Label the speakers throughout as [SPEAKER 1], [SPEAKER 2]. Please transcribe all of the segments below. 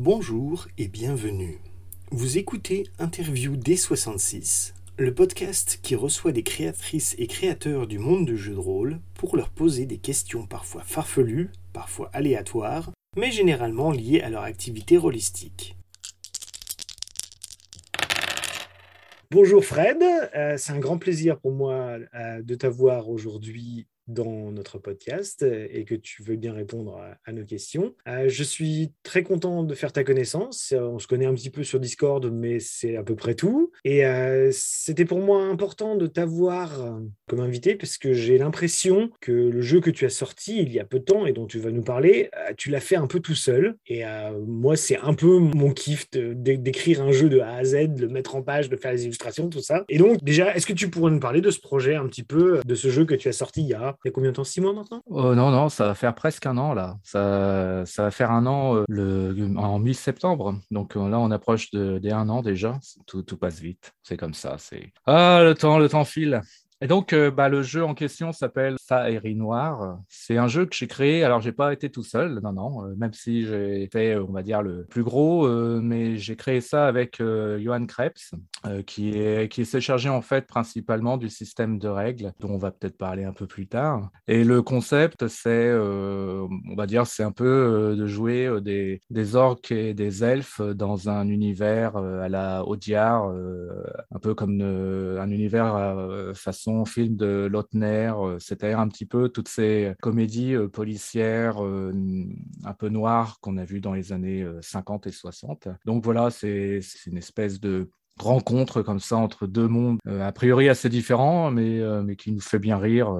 [SPEAKER 1] Bonjour et bienvenue. Vous écoutez Interview D66, le podcast qui reçoit des créatrices et créateurs du monde du jeu de rôle pour leur poser des questions parfois farfelues, parfois aléatoires, mais généralement liées à leur activité rôlistique. Bonjour Fred, euh, c'est un grand plaisir pour moi euh, de t'avoir aujourd'hui dans notre podcast et que tu veux bien répondre à, nos questions. Euh, je suis très content de faire ta connaissance. Euh, on se connaît un petit peu sur Discord, mais c'est à peu près tout. Et euh, c'était pour moi important de t'avoir comme invité parce que j'ai l'impression que le jeu que tu as sorti il y a peu de temps et dont tu vas nous parler, tu l'as fait un peu tout seul. Et moi, c'est un peu mon kiff d'écrire un jeu de A à Z, de le mettre en page, de faire les illustrations, tout ça. Et donc, déjà, est-ce que tu pourrais nous parler de ce projet un petit peu, de ce jeu que tu as sorti il y a il y a combien de temps? Six mois maintenant?
[SPEAKER 2] Oh, Non, non, ça va faire presque un an là. Ça, ça va faire un an euh, le, en mi-septembre. Donc euh, là, on approche de, des un an déjà. Tout, tout passe vite. C'est comme ça. Ah le temps, le temps file. Et donc, euh, bah, le jeu en question s'appelle Faerie Noir. C'est un jeu que j'ai créé. Alors, j'ai pas été tout seul, non, non, euh, même si j'ai été, on va dire, le plus gros, euh, mais j'ai créé ça avec Johan Krebs, qui s'est chargé en fait principalement du système de règles, dont on va peut-être parler un peu plus tard. Et le concept, c'est, on va dire, c'est un peu de jouer des, des orques et des elfes dans un univers à la Audiard, un peu comme un univers façon film de Lautner, euh, c'est-à-dire un petit peu toutes ces comédies euh, policières euh, un peu noires qu'on a vues dans les années 50 et 60. Donc voilà, c'est une espèce de rencontre comme ça entre deux mondes a priori assez différents, mais, mais qui nous fait bien rire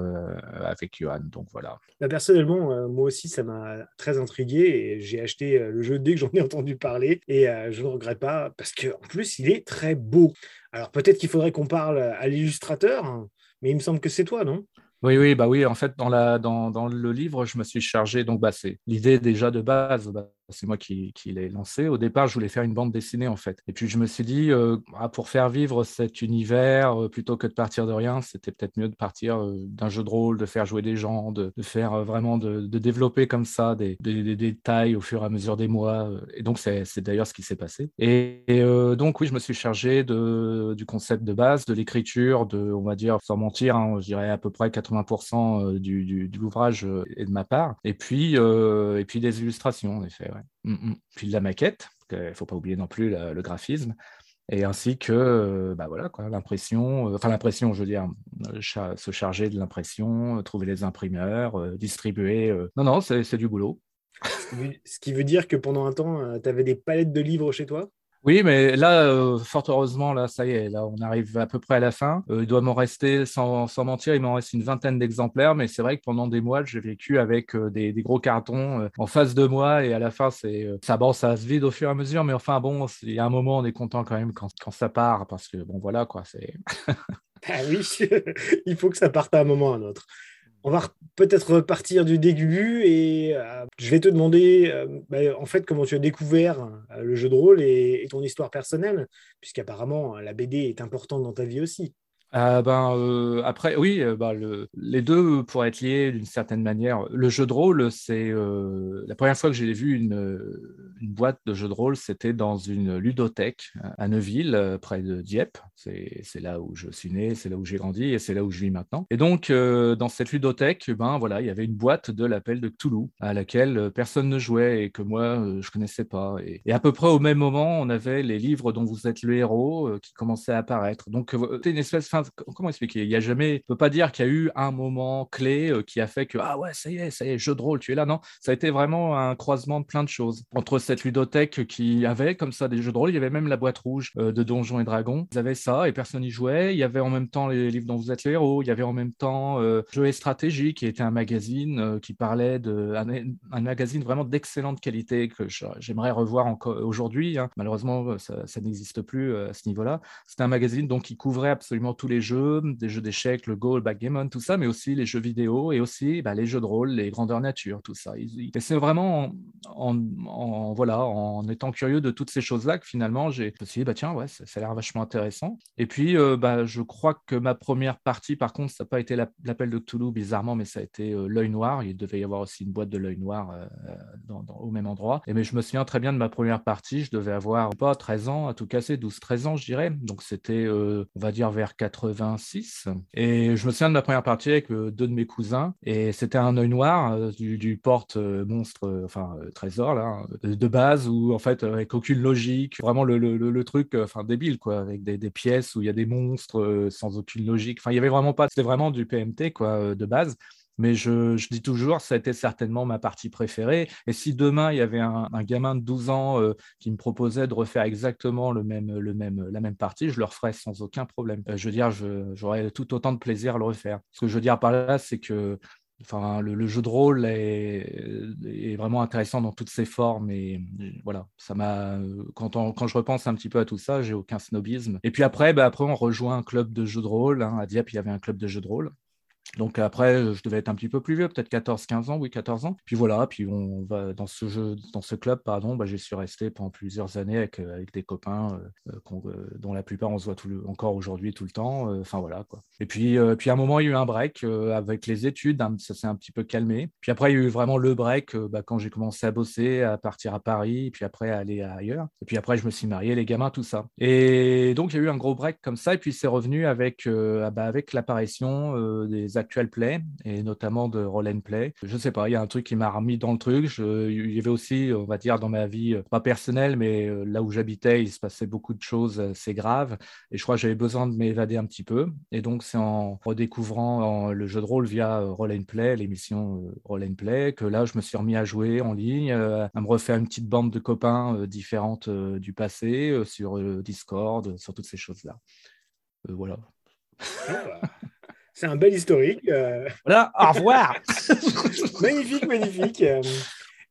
[SPEAKER 2] avec Johan. Donc voilà.
[SPEAKER 1] Bah, personnellement, moi aussi, ça m'a très intrigué et j'ai acheté le jeu dès que j'en ai entendu parler et je ne regrette pas parce qu'en plus, il est très beau. Alors peut-être qu'il faudrait qu'on parle à l'illustrateur. Hein, mais il me semble que c'est toi, non?
[SPEAKER 2] Oui, oui, bah oui. En fait, dans, la, dans, dans le livre, je me suis chargé. Donc, bah, c'est l'idée déjà de base. Bah, c'est moi qui, l'ai lancé. Au départ, je voulais faire une bande dessinée, en fait. Et puis, je me suis dit, euh, ah, pour faire vivre cet univers, euh, plutôt que de partir de rien, c'était peut-être mieux de partir euh, d'un jeu de rôle, de faire jouer des gens, de, faire vraiment, de, développer comme ça des, détails au fur et à mesure des mois. Et donc, c'est d'ailleurs ce qui s'est passé. Et, donc, oui, je me suis chargé de, du concept de base, de l'écriture, de, on va dire, sans mentir, hein, je dirais à peu près 80% du, du, de l'ouvrage est de ma part. Et puis, et puis des illustrations, en effet. Mm, mm. Puis de la maquette, il ne faut pas oublier non plus le graphisme, et ainsi que euh, bah voilà, quoi, l'impression, euh, enfin l'impression, je veux dire, euh, se charger de l'impression, trouver les imprimeurs, distribuer. Non, non, c'est du boulot.
[SPEAKER 1] Ce qui veut dire que pendant un temps, tu avais des palettes de livres chez toi?
[SPEAKER 2] Oui, mais là, euh, fort heureusement, là, ça y est, là, on arrive à peu près à la fin. Euh, il doit m'en rester, sans, mentir, il m'en reste une vingtaine d'exemplaires, mais c'est vrai que pendant des mois, j'ai vécu avec euh, des, gros cartons en face de moi, et à la fin, c'est ça, bon, ça se vide au fur et à mesure, mais enfin, bon, il y a un moment, on est content quand même quand, ça part, parce que, bon, voilà, quoi, c'est.
[SPEAKER 1] ah oui, il faut que ça parte à un moment ou à un autre. On va peut-être repartir du début et euh, je vais te demander euh, bah, en fait comment tu as découvert euh, le jeu de rôle et ton histoire personnelle, puisqu'apparemment la BD est importante dans ta vie aussi.
[SPEAKER 2] Euh, ben, euh, après, oui, euh, le, les deux pourraient être liés d'une certaine manière. Le jeu de rôle, c'est la première fois que j'ai vu une, une, boîte de jeu de rôle, c'était dans une ludothèque à Neuville, près de Dieppe. C'est là où je suis né, c'est là où j'ai grandi et c'est là où je vis maintenant. Et donc, dans cette ludothèque, ben voilà, il y avait une boîte de l'appel de Cthulhu à laquelle personne ne jouait et que moi je connaissais pas. Et, et, à peu près au même moment, on avait les livres dont vous êtes le héros qui commençaient à apparaître. Donc, c'était une espèce comment expliquer? Il y a jamais, on peut pas dire qu'il y a eu un moment clé euh, qui a fait que ah ouais, ça y est, ça y est, jeu de rôle, tu es là. Non, ça a été vraiment un croisement de plein de choses entre cette ludothèque qui avait comme ça des jeux de rôle. Il y avait même la boîte rouge euh, de Donjons et Dragons. Ils avaient ça et personne n'y jouait. Il y avait en même temps les livres dont vous êtes les héros. Il y avait en même temps euh, Jeux et Stratégie qui était un magazine qui parlait de un, magazine vraiment d'excellente qualité que j'aimerais revoir encore aujourd'hui. Hein. Malheureusement, ça, ça n'existe plus à ce niveau-là. C'était un magazine donc qui couvrait absolument tout les jeux, des jeux d'échecs, le Go, le backgammon, tout ça, mais aussi les jeux vidéo et aussi bah, les jeux de rôle, les grandeurs nature, tout ça. Et c'est vraiment en, voilà, en étant curieux de toutes ces choses-là, que finalement, j'ai, je me suis bah tiens, ouais, ça, a l'air vachement intéressant. Et puis, bah, je crois que ma première partie, par contre, ça n'a pas été l'appel de Cthulhu, bizarrement, mais ça a été l'œil noir. Il devait y avoir aussi une boîte de l'œil noir au même endroit. Et mais je me souviens très bien de ma première partie. Je devais avoir pas 13 ans, à tout casser, 12-13 ans, je dirais. Donc c'était, on va dire, vers 86. Et je me souviens de ma première partie avec deux de mes cousins. Et c'était un œil noir du, porte monstre, enfin trésor, là, de base, où en fait, avec aucune logique, vraiment le, truc, enfin débile, quoi, avec des, des, pièces où il y a des monstres sans aucune logique. Enfin, il y avait vraiment pas, c'était vraiment du PMT, quoi, de base. Mais je, dis toujours, ça a été certainement ma partie préférée. Et si demain, il y avait un, gamin de 12 ans euh, qui me proposait de refaire exactement le même, la même partie, je le referais sans aucun problème. Euh, je veux dire, j'aurais tout autant de plaisir à le refaire. Ce que je veux dire par là, c'est que le, jeu de rôle est, vraiment intéressant dans toutes ses formes et, voilà, ça quand, je repense un petit peu à tout ça, j'ai aucun snobisme. Et puis après, bah, après on rejoint un club de jeux de rôle. Hein. À Dieppe, il y avait un club de jeux de rôle. Donc après, je devais être un petit peu plus vieux, peut-être 14-15 ans, oui, 14 ans. Puis voilà, puis on va dans ce jeu, dans ce club, pardon, bah, j'y suis resté pendant plusieurs années avec, euh, des copains euh, euh, dont la plupart on se voit encore aujourd'hui tout le temps. Enfin voilà quoi. Et puis, puis à un moment, il y a eu un break avec les études, hein, ça s'est un petit peu calmé. Puis après, il y a eu vraiment le break bah, quand j'ai commencé à bosser, à partir à Paris, puis après à aller ailleurs. Et puis après, je me suis marié, les gamins, tout ça. Et donc, il y a eu un gros break comme ça, et puis c'est revenu avec, ah bah, avec l'apparition des actual play et notamment de roll and play. Je sais pas, il y a un truc qui m'a remis dans le truc. il y avait aussi, on va dire, dans ma vie, euh, pas personnelle, mais euh, là où j'habitais, il se passait beaucoup de choses assez graves et je crois que j'avais besoin de m'évader un petit peu. Et donc, c'est en redécouvrant le jeu de rôle via euh, roll and play, l'émission roll and play, que là, je me suis remis à jouer en ligne, à me refaire une petite bande de copains différentes du passé sur Discord, sur toutes ces choses-là. voilà.
[SPEAKER 1] C'est un bel historique. Euh.
[SPEAKER 2] Voilà, au revoir.
[SPEAKER 1] magnifique, magnifique.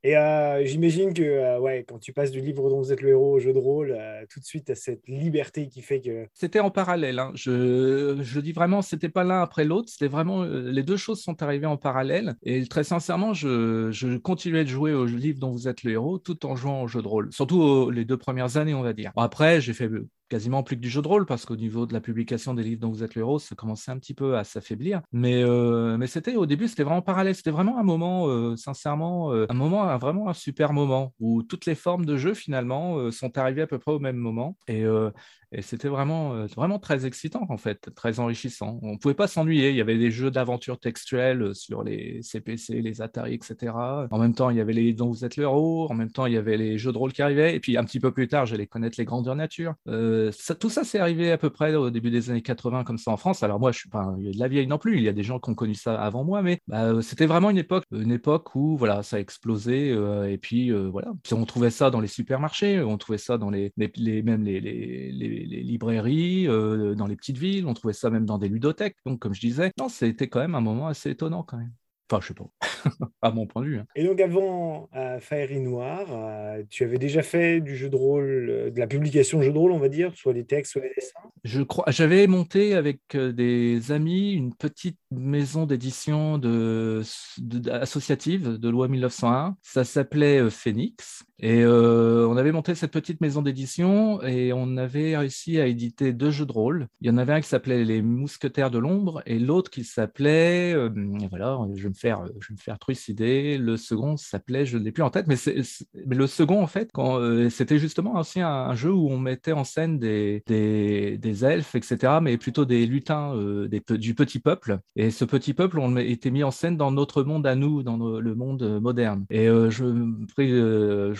[SPEAKER 1] Et euh, j'imagine que euh, ouais, quand tu passes du livre dont vous êtes le héros au jeu de rôle, tout de suite, tu as cette liberté qui fait que...
[SPEAKER 2] C'était en parallèle. Hein. Je, je, dis vraiment, c'était pas l'un après l'autre. C'était vraiment... les deux choses sont arrivées en parallèle. Et très sincèrement, je, je, continuais de jouer au livre dont vous êtes le héros tout en jouant au jeu de rôle. Surtout les deux premières années, on va dire. après, j'ai fait quasiment plus que du jeu de rôle parce qu'au niveau de la publication des livres dont vous êtes le héros, ça commençait un petit peu à s'affaiblir. Mais, euh, mais c'était au début, c'était vraiment parallèle. C'était vraiment un moment, euh, sincèrement, euh, un moment, vraiment un super moment où toutes les formes de jeu finalement sont arrivées à peu près au même moment. Et, c'était vraiment, vraiment très excitant, en fait, très enrichissant. On ne pouvait pas s'ennuyer. Il y avait des jeux d'aventure textuelle sur les CPC, les Atari, etc. En même temps, il y avait les dont vous êtes le héros. En même temps, il y avait les jeux de rôle qui arrivaient. Et puis, un petit peu plus tard, j'allais connaître les grandeurs nature. Euh, tout ça, c'est arrivé à peu près au début des années 80, comme ça en France. Alors, moi, je suis pas de la vieille non plus. Il y a des gens qui ont connu ça avant moi, mais bah, c'était vraiment une époque, une époque où voilà, ça a explosé. et puis, voilà. Puis, on trouvait ça dans les supermarchés, on trouvait ça dans les, les, même les, librairies, euh, dans les petites villes, on trouvait ça même dans des ludothèques. Donc, comme je disais, non, c'était quand même un moment assez étonnant quand même. Enfin, je sais pas, à mon point de vue. Hein.
[SPEAKER 1] Et donc, avant euh, Fairy Noir, euh, tu avais déjà fait du jeu de rôle, euh, de la publication de jeu de rôle, on va dire, soit les textes, soit les dessins?
[SPEAKER 2] Je crois, j'avais monté avec des amis une petite maison d'édition de, associative de loi 1901. Ça s'appelait Phoenix. Et on avait monté cette petite maison d'édition et on avait réussi à éditer deux jeux de rôle. Il y en avait un qui s'appelait Les Mousquetaires de l'ombre et l'autre qui s'appelait, voilà, je me faire, euh, je vais me faire trucider. Le second s'appelait, je ne l'ai plus en tête, mais, le second, en fait, euh, c'était justement aussi un, jeu où on mettait en scène des, elfes, etc., mais plutôt des lutins euh, du petit peuple. Et ce petit peuple, on était mis en scène dans notre monde à nous, dans le monde moderne. Et je me prie,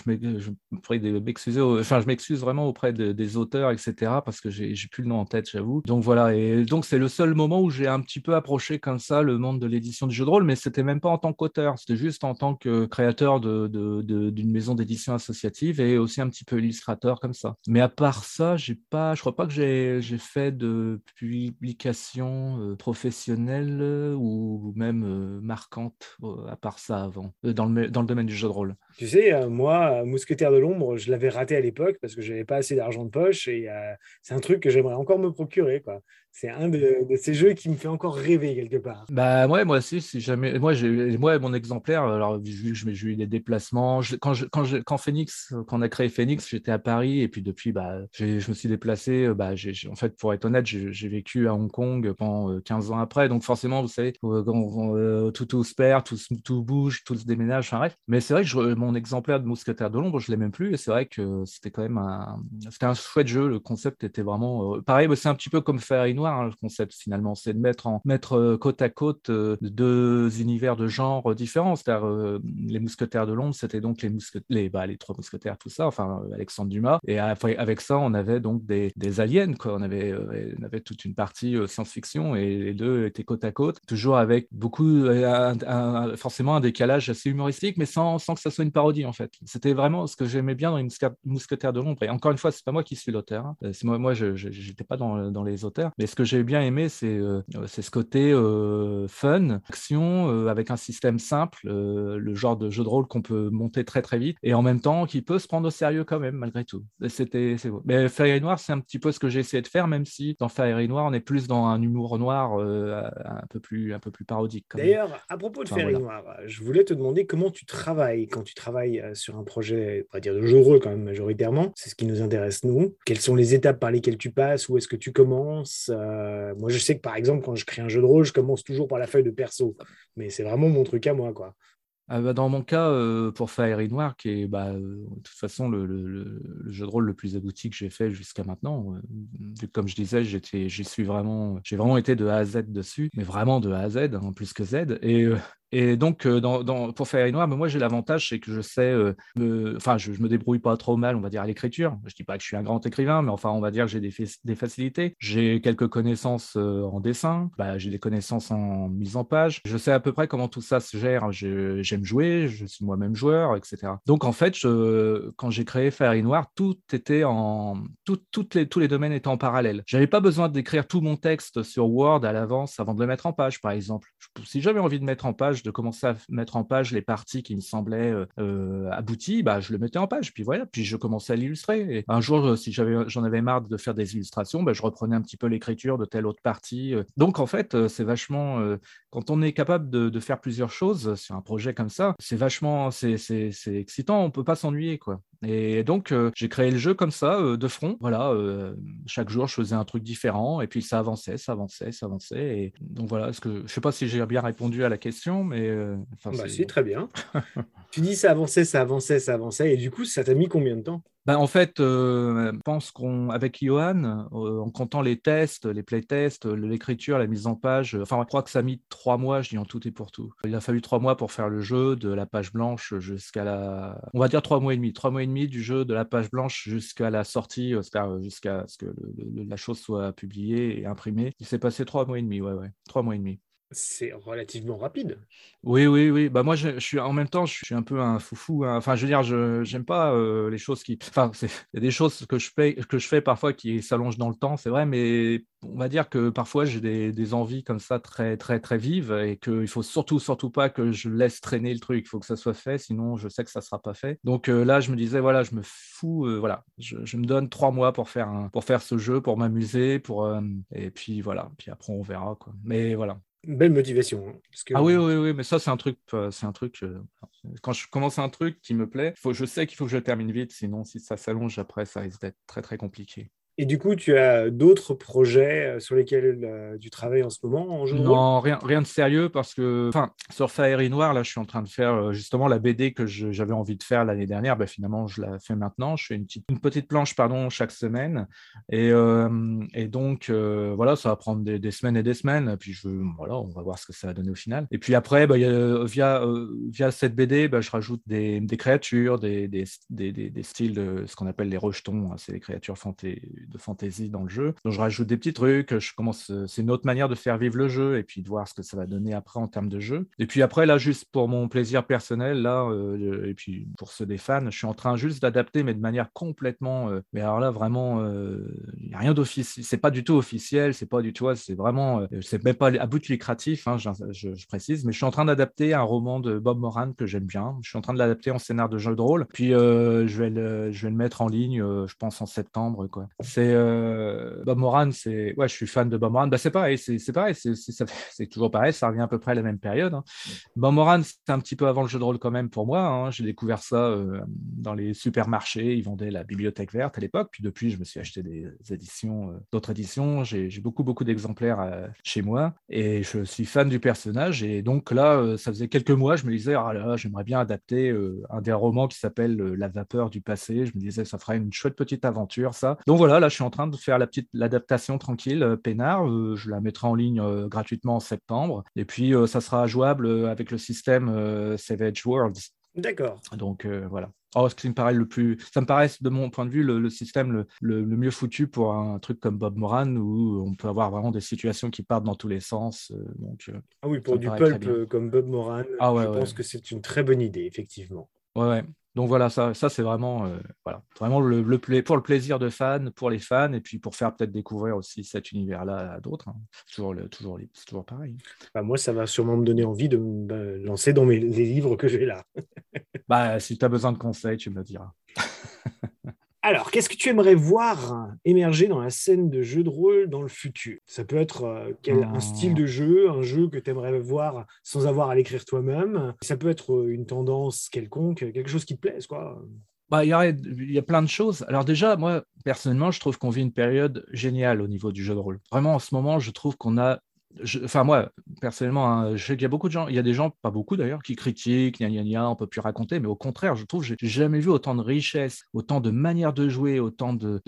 [SPEAKER 2] je m'excuser, enfin, je m'excuse vraiment auprès des auteurs, etc., parce que j'ai plus le nom en tête, j'avoue. Donc voilà, et donc c'est le seul moment où j'ai un petit peu approché comme ça le monde de l'édition du jeu de rôle, mais c'était même pas en tant qu'auteur, c'était juste en tant que créateur d'une maison d'édition associative et aussi un petit peu illustrateur comme ça. Mais à part ça, j'ai pas, je crois pas que j'ai fait de publication euh, professionnelle euh, ou même euh, marquante à part ça avant, dans le, dans le domaine du jeu de rôle.
[SPEAKER 1] Tu sais, moi, Mousquetaire de l'ombre, je l'avais raté à l'époque parce que je n'avais pas assez d'argent de poche et c'est un truc que j'aimerais encore me procurer. Quoi c'est un de, ces jeux qui me fait encore rêver quelque part.
[SPEAKER 2] Bah ouais, moi aussi, si jamais. Moi, j'ai moi mon exemplaire. Alors vu que j'ai eu des déplacements, quand quand, quand Phoenix, quand on a créé Phoenix, j'étais à Paris et puis depuis, bah, je me suis déplacé. Euh, bah, en fait, pour être honnête, j'ai vécu à Hong Kong pendant 15 euh, ans après. Donc forcément, vous savez, euh, tout, tout se perd, tout, tout bouge, tout se déménage. Enfin bref. Mais c'est vrai que mon exemplaire de Mousquetaire de l'ombre, je l'ai même plus. Et c'est vrai que c'était quand même un, c'était un chouette jeu. Le concept était vraiment pareil. C'est un petit peu comme Fairy Noir Hein, le concept finalement, c'est de mettre, en, mettre euh, côte à côte euh, deux univers de genre différents. C'est-à-dire euh, les mousquetaires de l'ombre, c'était donc les, les, bah, les trois mousquetaires, tout ça, enfin Alexandre Dumas. Et avec ça, on avait donc des, des aliens, quoi. On avait, on avait toute une partie science-fiction et les deux étaient côte à côte, toujours avec beaucoup, forcément un décalage assez humoristique, mais sans, sans que ça soit une parodie en fait. C'était vraiment ce que j'aimais bien dans les mousquetaires de l'ombre. Et encore une fois, c'est pas moi qui suis l'auteur. Hein. Moi, moi je n'étais pas dans, dans les auteurs, mais ce que j'ai bien aimé, c'est euh, ce côté euh, fun, action, euh, avec un système simple, le genre de jeu de rôle qu'on peut monter très très vite, et en même temps qui peut se prendre au sérieux quand même, malgré tout. C'était, Mais Fairy Noir, c'est un petit peu ce que j'ai essayé de faire, même si dans Fairy Noir, on est plus dans un humour noir un, peu plus, un peu plus parodique.
[SPEAKER 1] D'ailleurs, à propos de Fairy Noir, je voulais te demander comment tu travailles quand tu travailles sur un projet, on va dire de jeu quand même majoritairement. C'est ce qui nous intéresse nous. Quelles sont les étapes par lesquelles tu passes? Où est-ce que tu commences? Euh, moi, je sais que par exemple, quand je crée un jeu de rôle, je commence toujours par la feuille de perso. Mais c'est vraiment mon truc à moi, quoi.
[SPEAKER 2] Ah bah, dans mon cas, euh, pour Fairy Noir, qui est bah, euh, de toute façon le, jeu de rôle le plus abouti que j'ai fait jusqu'à maintenant, comme je disais, j'y suis vraiment, j'ai vraiment été de A à Z dessus, mais vraiment de A à Z, hein, plus que Z. Et et donc, euh, pour faire noir, moi j'ai l'avantage, c'est que je sais, euh, enfin, je, me débrouille pas trop mal, on va dire, à l'écriture. Je dis pas que je suis un grand écrivain, mais enfin, on va dire que j'ai des, facilités. J'ai quelques connaissances euh, en dessin, bah, j'ai des connaissances en mise en page. Je sais à peu près comment tout ça se gère. J'aime jouer, je suis moi-même joueur, etc. Donc, en fait, quand j'ai créé Fairy Noir, tout était en, tous les domaines étaient en parallèle. J'avais pas besoin d'écrire tout mon texte sur Word à l'avance avant de le mettre en page, par exemple. Si j'avais envie de mettre en page de commencer à mettre en page les parties qui me semblaient euh, euh, abouties, bah, je le mettais en page. Puis voilà, puis je commençais à l'illustrer. un jour, euh, si j'en avais marre de faire des illustrations, bah, je reprenais un petit peu l'écriture de telle autre partie. Donc en fait, c'est vachement, quand on est capable de, faire plusieurs choses sur un projet comme ça, c'est vachement, c'est excitant, on peut pas s'ennuyer. quoi. Et donc, j'ai créé le jeu comme ça, de front. Voilà, chaque jour, je faisais un truc différent, et puis ça avançait, ça avançait, ça avançait. Et donc voilà, ce que je sais pas si j'ai bien répondu à la question, mais
[SPEAKER 1] enfin, bah, si, très bien. tu dis ça avançait, ça avançait, ça avançait, et du coup, ça t'a mis combien de temps?
[SPEAKER 2] Ben, en fait, euh, je pense qu'avec Johan, euh, en comptant les tests, les playtests, l'écriture, la mise en page, enfin, je crois que ça a mis trois mois, je dis en tout et pour tout. Il a fallu trois mois pour faire le jeu, de la page blanche jusqu'à la. On va dire trois mois et demi. Trois mois et demi du jeu, de la page blanche jusqu'à la sortie, euh, jusqu'à ce que la chose soit publiée et imprimée. Il s'est passé trois mois et demi, ouais, ouais. Trois mois et demi.
[SPEAKER 1] C'est relativement rapide.
[SPEAKER 2] Oui, oui, oui. Bah moi, je, suis en même temps, je suis un peu un foufou. Hein. Enfin, je veux dire, je j'aime pas euh, les choses qui. Enfin, il y a des choses que je fais, que je fais parfois qui s'allongent dans le temps, c'est vrai, mais on va dire que parfois j'ai des, des, envies comme ça très, très, très vives et qu'il faut surtout, surtout pas que je laisse traîner le truc. Il faut que ça soit fait, sinon je sais que ça sera pas fait. Donc euh, là, je me disais, voilà, je me fous, euh, voilà, je, me donne trois mois pour faire pour faire ce jeu, pour m'amuser, pour et puis voilà. Puis après, on verra quoi. Mais voilà.
[SPEAKER 1] Belle motivation. Hein,
[SPEAKER 2] ah oui, oui, oui, mais ça, c'est un truc. Euh, c'est un truc euh, quand je commence un truc qui me plaît, faut, je sais qu'il faut que je termine vite, sinon, si ça s'allonge après, ça risque d'être très, très compliqué.
[SPEAKER 1] Et du coup, tu as d'autres projets euh, sur lesquels euh, tu travailles en ce moment en jeu
[SPEAKER 2] Non, rien, rien de sérieux parce que, enfin, sur Fairy Noir, là, je suis en train de faire euh, justement la BD que j'avais envie de faire l'année dernière. Ben, finalement, je la fais maintenant. Je fais une petite, une petite planche, pardon, chaque semaine. Et, et donc, voilà, ça va prendre des, semaines et des semaines. Puis, je, voilà, on va voir ce que ça va donner au final. Et puis après, ben, via, via cette BD, ben, je rajoute des, des créatures, des, styles de ce qu'on appelle les rejetons. Hein. c'est les créatures fantaisie de fantaisie dans le jeu. Donc je rajoute des petits trucs, je commence, c'est une autre manière de faire vivre le jeu et puis de voir ce que ça va donner après en termes de jeu. Et puis après, là, juste pour mon plaisir personnel, là, et puis pour ceux des fans, je suis en train juste d'adapter, mais de manière complètement. mais alors là, vraiment, il n'y a rien d'officiel, c'est pas du tout officiel, c'est pas du tout, c'est vraiment, c'est même pas à bout de lucratif, hein, je, précise, mais je suis en train d'adapter un roman de Bob Moran que j'aime bien. Je suis en train de l'adapter en scénar de jeu de rôle. Puis euh, je, vais le, je vais le mettre en ligne, euh, je pense en septembre. Quoi. C'est euh, Bob Moran, c'est ouais, je suis fan de Bob Moran. Bah, c'est pareil, c'est pareil, c'est toujours pareil, ça revient à peu près à la même période. Hein. Bob Moran, c'est un petit peu avant le jeu de rôle quand même pour moi. Hein. J'ai découvert ça dans les supermarchés. Ils vendaient la bibliothèque verte à l'époque. Puis depuis, je me suis acheté des éditions, d'autres éditions. J'ai beaucoup beaucoup d'exemplaires chez moi et je suis fan du personnage. Et donc là, ça faisait quelques mois, je me disais, ah là, j'aimerais bien adapter un des romans qui s'appelle La vapeur du passé. Je me disais, ça ferait une chouette petite aventure, ça. Donc voilà, là, je suis en train de faire la petite l'adaptation tranquille, euh, peinard. Euh, je la mettrai en ligne euh, gratuitement en septembre. Et puis, ça sera jouable avec le système Savage Worlds.
[SPEAKER 1] D'accord.
[SPEAKER 2] Donc voilà. Oh, ce qui me paraît le plus, ça me paraît de mon point de vue le, système le, le, mieux foutu pour un truc comme Bob Moran où on peut avoir vraiment des situations qui partent dans tous les sens. donc,
[SPEAKER 1] ah oui, pour du pulp comme Bob Moran, ah je pense que c'est une très bonne idée, effectivement.
[SPEAKER 2] Ouais, ouais. Donc voilà, ça, ça c'est vraiment, euh, voilà, vraiment le, pour le plaisir de fans, pour les fans, et puis pour faire peut-être découvrir aussi cet univers-là à d'autres. Hein. Toujours, le, toujours, toujours pareil.
[SPEAKER 1] Bah, moi, ça va sûrement me donner envie de me lancer dans mes, les livres que j'ai là.
[SPEAKER 2] bah, si tu as besoin de conseils, tu me diras.
[SPEAKER 1] Alors, qu'est-ce que tu aimerais voir émerger dans la scène de jeu de rôle dans le futur? Ça peut être euh, un mmh. style de jeu, un jeu que tu aimerais voir sans avoir à l'écrire toi-même? Ça peut être euh, une tendance quelconque, quelque chose qui te plaise, quoi.
[SPEAKER 2] Bah, il y a plein de choses. Alors déjà, moi, personnellement, je trouve qu'on vit une période géniale au niveau du jeu de rôle. Vraiment, en ce moment, je trouve qu'on a enfin moi personnellement, hein, je sais qu'il y a beaucoup de gens, il y a des gens, pas beaucoup d'ailleurs, qui critiquent, gna gna gna, on peut plus raconter, mais au contraire, je trouve, j'ai jamais vu autant de richesse, autant de manières de jouer, autant de,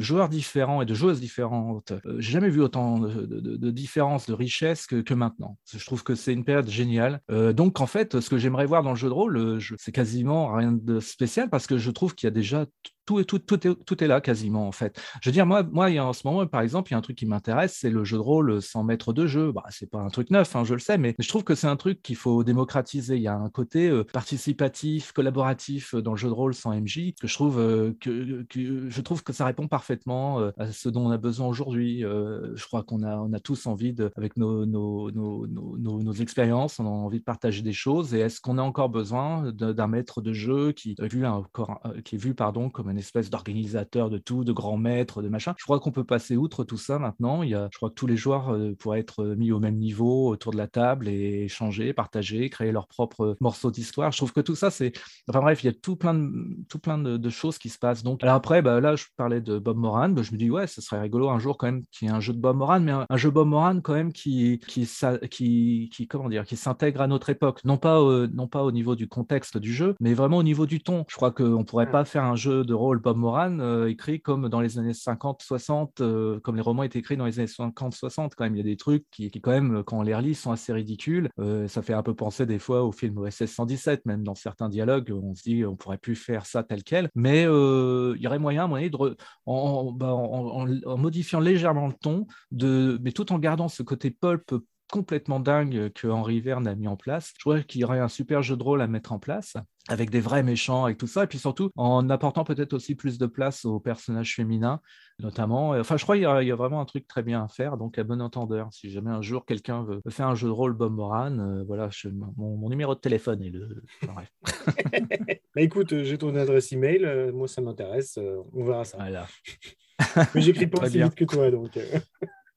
[SPEAKER 2] joueurs différents et de joueuses différentes. Euh, j'ai jamais vu autant de, différences, de richesse que, que, maintenant. Je trouve que c'est une période géniale. Euh, donc en fait, ce que j'aimerais voir dans le jeu de rôle, euh, c'est quasiment rien de spécial parce que je trouve qu'il y a déjà tout, tout, tout, est, tout est là quasiment en fait. Je veux dire, moi, moi en ce moment, par exemple, il y a un truc qui m'intéresse, c'est le jeu de rôle sans maître de jeu. Bah, c'est pas un truc neuf, hein, je le sais, mais je trouve que c'est un truc qu'il faut démocratiser. Il y a un côté euh, participatif, collaboratif euh, dans le jeu de rôle sans MJ que je trouve euh, que, je trouve que ça répond parfaitement à ce dont on a besoin aujourd'hui. je crois qu'on a, on a tous envie de, avec nos, nos, nos, nos, expériences, on a envie de partager des choses. Et est-ce qu'on a encore besoin d'un maître de jeu qui vu, encore, qui est vu pardon, comme une espèce d'organisateur de tout, de grand maître, de machin. Je crois qu'on peut passer outre tout ça maintenant. Il y a, je crois que tous les joueurs euh, pourraient être mis au même niveau autour de la table et échanger, partager, créer leur propre morceau d'histoire. Je trouve que tout ça, c'est. Enfin bref, il y a tout plein de, tout plein de, choses qui se passent. Donc, alors après, bah, là, je parlais de Bob Moran. Bah, je me dis, ouais, ce serait rigolo un jour quand même qu'il y ait un jeu de Bob Moran, mais un, jeu Bob Moran quand même qui, qui, qui, qui comment dire, qui s'intègre à notre époque. Non pas, non pas au niveau du contexte du jeu, mais vraiment au niveau du ton. Je crois qu'on ne pourrait pas faire un jeu de rôle Bob Moran euh, écrit comme dans les années 50-60, euh, comme les romans étaient écrits dans les années 50-60. Quand même, il y a des trucs qui, quand même, quand on les relit, sont assez ridicules. Euh, ça fait un peu penser des fois au film OSS 117, même dans certains dialogues, on se dit on pourrait plus faire ça tel quel. Mais il y aurait moyen, bah, en, modifiant légèrement le ton, mais tout en gardant ce côté pulp complètement dingue que Henri Verne a mis en place. Je crois qu'il y aurait un super jeu de rôle à mettre en place avec des vrais méchants, avec tout ça, et puis surtout en apportant peut-être aussi plus de place aux personnages féminins, notamment. Enfin, je crois qu'il y, a vraiment un truc très bien à faire, donc à bon entendeur, si jamais un jour quelqu'un veut, faire un jeu de rôle Bob Moran, euh, voilà, mon, numéro de téléphone est le...
[SPEAKER 1] bah écoute, j'ai ton adresse email, euh, moi ça m'intéresse, euh, on verra ça.
[SPEAKER 2] Voilà.
[SPEAKER 1] Mais j'écris pas aussi vite que toi, donc...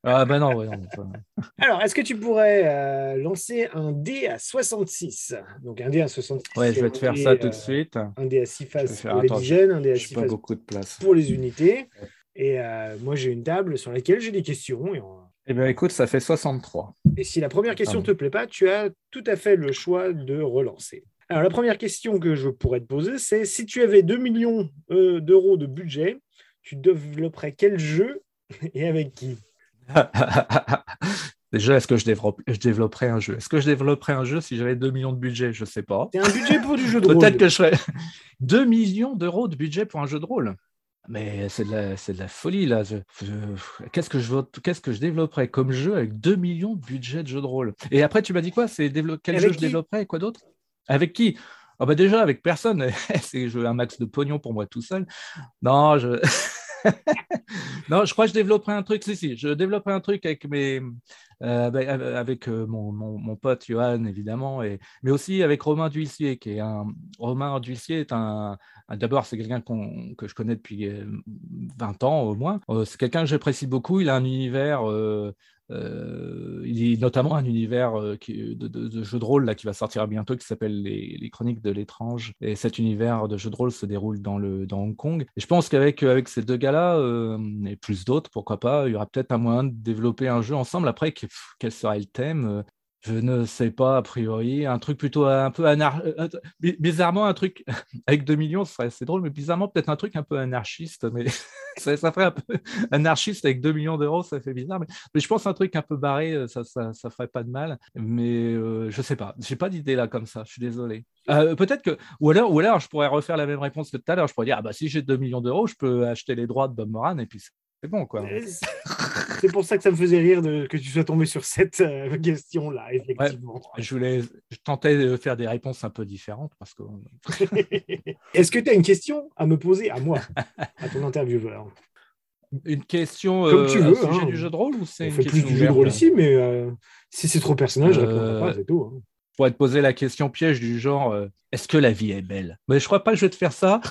[SPEAKER 2] Ah ben non, ouais,
[SPEAKER 1] Alors, est-ce que tu pourrais euh, lancer un dé à 66 Donc un dé à 66.
[SPEAKER 2] Ouais, je vais te faire ça tout de euh, suite.
[SPEAKER 1] Un dé à 6 faces pour les dizaines, un dé à 6 faces
[SPEAKER 2] beaucoup de place.
[SPEAKER 1] pour les unités. Et euh, moi, j'ai une table sur laquelle j'ai des questions. Et
[SPEAKER 2] Eh bien, écoute, ça fait 63.
[SPEAKER 1] Et si la première question ne te plaît pas, tu as tout à fait le choix de relancer. Alors, la première question que je pourrais te poser, c'est si tu avais 2 millions d'euros de budget, tu développerais quel jeu et avec qui?
[SPEAKER 2] Déjà, est-ce que je, je développerais un jeu? Est-ce que je développerais un jeu si j'avais 2 millions de budget? Je ne sais pas.
[SPEAKER 1] C'est un budget pour du jeu de rôle.
[SPEAKER 2] Peut-être que je ferais 2 millions d'euros de budget pour un jeu de rôle. Mais c'est de, la, de la folie là. Qu'est-ce que je qu'est-ce que je développerais comme jeu avec 2 millions de budget de jeu de rôle? Et après, tu m'as dit quoi? C'est quel jeu je développerais et quoi d'autre? Avec qui? Ah bah déjà avec personne, c'est un max de pognon pour moi tout seul. Non, je non, je crois que je développerai un truc. Si, si, je développerai un truc avec mes, euh, ben, avec euh, mon, mon, pote Johan évidemment, et, mais aussi avec Romain Duissier, qui est un Romain Duissier est un, d'abord c'est quelqu'un que je connais depuis 20 euh, ans au moins. c'est quelqu'un que j'apprécie beaucoup. Il a un univers il y a notamment un univers euh, de, de, jeu de rôle là, qui va sortir bientôt qui s'appelle les, Chroniques de l'étrange. Et cet univers de jeu de rôle se déroule dans, le, dans Hong Kong. Et je pense qu'avec avec ces deux gars-là, euh, et plus d'autres, pourquoi pas, il y aura peut-être un moyen de développer un jeu ensemble. Après, quel sera le thème? Je ne sais pas, a priori. Un truc plutôt un peu anarchiste. Bizarrement, un truc avec 2 millions, c'est drôle, mais bizarrement, peut-être un truc un peu anarchiste. Mais ça, ferait un peu anarchiste avec 2 millions d'euros, ça fait bizarre. Mais, je pense un truc un peu barré, euh, ça, ça, ça ferait pas de mal. Mais euh, je sais pas. J'ai pas d'idée là comme ça. Je suis désolé. Euh, peut-être que. Ou alors, ou alors, je pourrais refaire la même réponse que tout à l'heure. Je pourrais dire ah bah, si j'ai 2 millions d'euros, je peux acheter les droits de Bob Moran et puis c'est bon, quoi.
[SPEAKER 1] C'est pour ça que ça me faisait rire de, que tu sois tombé sur cette euh, question-là, effectivement.
[SPEAKER 2] je, voulais, je tentais de faire des réponses un peu différentes parce que.
[SPEAKER 1] Est-ce que tu as une question à me poser à moi, à ton intervieweur?
[SPEAKER 2] Une question
[SPEAKER 1] Comme tu
[SPEAKER 2] euh,
[SPEAKER 1] veux,
[SPEAKER 2] sujet hein. du jeu de rôle ou c'est
[SPEAKER 1] On fait plus du jeu de rôle ici, mais euh, si c'est trop personnel, je répondrai pas, c'est tout. Hein.
[SPEAKER 2] Pour te poser la question piège du genre est-ce que la vie est belle? Mais je crois pas que je vais te faire ça.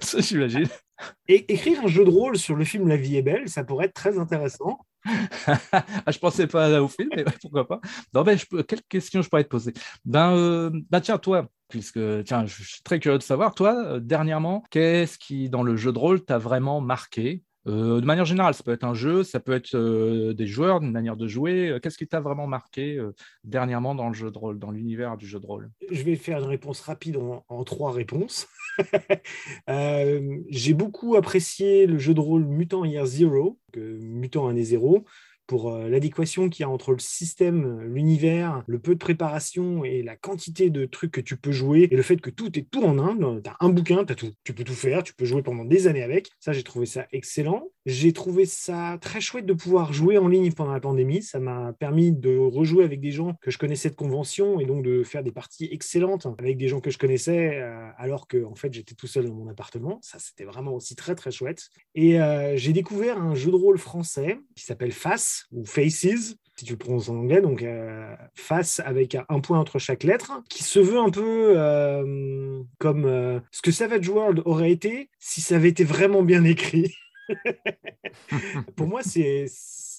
[SPEAKER 2] ça, j'imagine.
[SPEAKER 1] Écrire un jeu de rôle sur le film La vie est belle, ça pourrait être très intéressant.
[SPEAKER 2] ah, je pensais pas au film, mais pourquoi pas. Non, ben, je peux... Quelle question je pourrais te poser? Ben, euh, ben, tiens, toi, puisque tiens, je suis très curieux de savoir, toi, euh, dernièrement, qu'est-ce qui, dans le jeu de rôle, t'a vraiment marqué? De manière générale, ça peut être un jeu, ça peut être euh, des joueurs, une manière de jouer. Euh, qu'est-ce qui t'a vraiment marqué dernièrement dans le jeu de rôle, dans l'univers du jeu de rôle?
[SPEAKER 1] Je vais faire une réponse rapide en, trois réponses. J'ai beaucoup apprécié le jeu de rôle Mutant Year Zero, Mutant Année Zéro, pour euh, l'adéquation qu'il y a entre le système, l'univers, le peu de préparation et la quantité de trucs que tu peux jouer et le fait que tout est tout en un. Tu as un bouquin, as tout. tu peux tout faire, tu peux jouer pendant des années avec. Ça, j'ai trouvé ça excellent. J'ai trouvé ça très chouette de pouvoir jouer en ligne pendant la pandémie. Ça m'a permis de rejouer avec des gens que je connaissais de convention et donc de faire des parties excellentes avec des gens que je connaissais euh, alors que en fait j'étais tout seul dans mon appartement. Ça, c'était vraiment aussi très très chouette. Et euh, j'ai découvert un jeu de rôle français qui s'appelle Face ou Faces, si tu le prononces en anglais, donc euh, face avec un point entre chaque lettre, qui se veut un peu euh, comme euh, ce que Savage World aurait été si ça avait été vraiment bien écrit. Pour moi, c'est.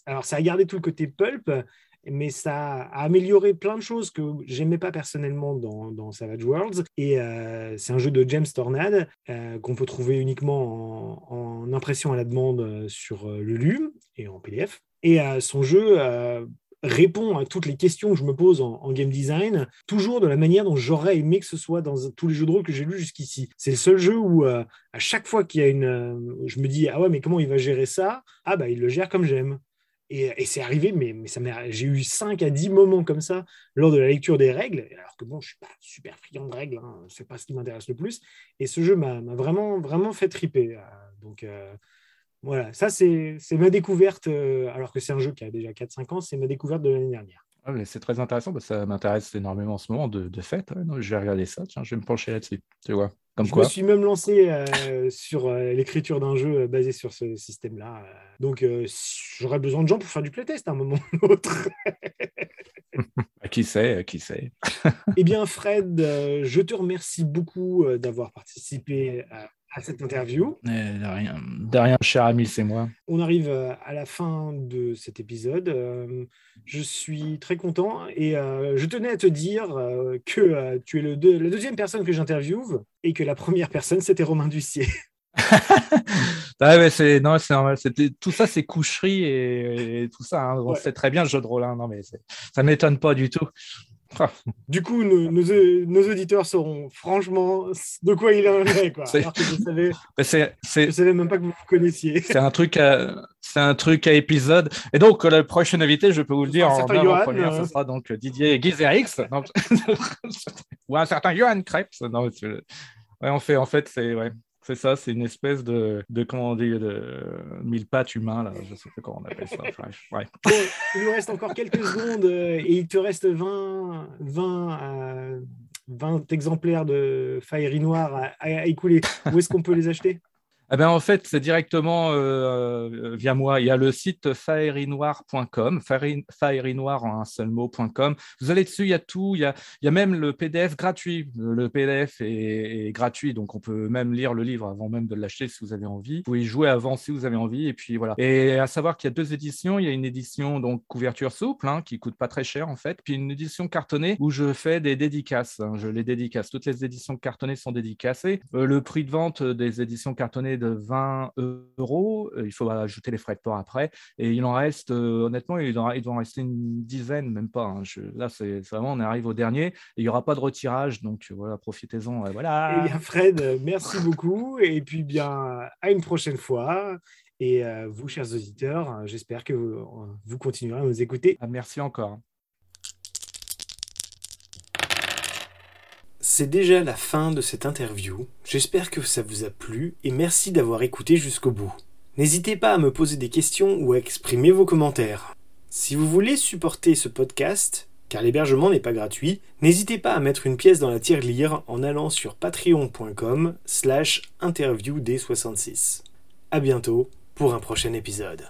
[SPEAKER 1] Alors, ça a gardé tout le côté pulp, mais ça a amélioré plein de choses que j'aimais pas personnellement dans, Savage Worlds. Et c'est un jeu de James Tornade qu'on peut trouver uniquement en, en, impression à la demande sur Lulu et en PDF. Et euh, son jeu euh, répond à toutes les questions que je me pose en, game design, toujours de la manière dont j'aurais aimé que ce soit dans tous les jeux de rôle que j'ai lus jusqu'ici. C'est le seul jeu où euh, à chaque fois qu'il y a une... je me dis, ah ouais, mais comment il va gérer ça? Ah bah il le gère comme j'aime. Et, c'est arrivé, mais, j'ai eu 5 à 10 moments comme ça lors de la lecture des règles, alors que bon, je suis pas super friand de règles, hein, c'est pas ce qui m'intéresse le plus. Et ce jeu m'a vraiment, vraiment fait triper. donc, voilà, ça c'est ma découverte, euh, alors que c'est un jeu qui a déjà 4-5 ans, c'est ma découverte de l'année dernière.
[SPEAKER 2] Ah, c'est très intéressant, parce que ça m'intéresse énormément en ce moment de, de fait. je vais regarder ça, tiens, je vais me pencher là-dessus. Tu vois, comme
[SPEAKER 1] je
[SPEAKER 2] me
[SPEAKER 1] suis même lancé euh, sur euh, l'écriture d'un jeu basé sur ce système-là. donc j'aurais besoin de gens pour faire du playtest à un moment ou l'autre.
[SPEAKER 2] qui sait, qui sait.
[SPEAKER 1] eh bien, Fred, je te remercie beaucoup d'avoir participé à à cette interview.
[SPEAKER 2] de rien, de rien, cher ami, c'est moi.
[SPEAKER 1] On arrive euh, à la fin de cet épisode. Euh, je suis très content et euh, je tenais à te dire que tu es le la deuxième personne que j'interviewe et que la première personne, c'était Romain Ducier.
[SPEAKER 2] ah c'est non, c'est normal. C'était tout ça, c'est coucherie et, tout ça. Hein. On sait très bien le jeu de rôle. Hein. Non, mais ça m'étonne pas du tout.
[SPEAKER 1] Du coup, nos, nos, auditeurs sauront franchement de quoi il en est. Quoi. Alors que je savais, savais même pas que vous vous connaissiez.
[SPEAKER 2] C'est un truc à, c'est un truc à épisode. Et donc, le prochain invité, je peux vous le dire en première, ce euh. sera donc Didier Guizerix. ou un certain Johan Krebs. Non, ouais, on fait, en fait, c'est, ouais. C'est ça, c'est une espèce de, de comment dit, de mille pattes humain, là. je sais pas comment on appelle ça. ouais.
[SPEAKER 1] il nous reste encore quelques secondes euh, et il te reste 20, 20, 20 exemplaires de Fairy Noir à, à écouler. Où est-ce qu'on peut les acheter?
[SPEAKER 2] Eh ben, en fait, c'est directement euh, via moi. Il y a le site faerinoir.com, faerinoir en un seul mot.com. Vous allez dessus, il y a tout. Il y a, il y a même le PDF gratuit. Le PDF est, gratuit, donc on peut même lire le livre avant même de l'acheter si vous avez envie. Vous pouvez y jouer avant si vous avez envie. Et puis voilà. Et à savoir qu'il y a deux éditions. Il y a une édition donc couverture souple hein, qui coûte pas très cher en fait, puis une édition cartonnée où je fais des dédicaces. Hein. Je les dédicace. Toutes les éditions cartonnées sont dédicacées. Euh, le prix de vente des éditions cartonnées de 20 euros. Euh, il faut ajouter les frais de port après. Et il en reste, euh, honnêtement, il, doit en rester une dizaine, même pas. Hein. là, c'est vraiment, on arrive au dernier. Et il n'y aura pas de retirage. Donc voilà, profitez-en. voilà.
[SPEAKER 1] Eh bien, Fred, merci beaucoup. Et puis, bien, à une prochaine fois. Et euh, vous, chers auditeurs, j'espère que vous, continuerez à nous écouter.
[SPEAKER 2] Ah, merci encore.
[SPEAKER 1] C'est déjà la fin de cette interview. J'espère que ça vous a plu et merci d'avoir écouté jusqu'au bout. N'hésitez pas à me poser des questions ou à exprimer vos commentaires. Si vous voulez supporter ce podcast, car l'hébergement n'est pas gratuit, n'hésitez pas à mettre une pièce dans la tirelire en allant sur patreon.com slash interviewd66. A bientôt pour un prochain épisode.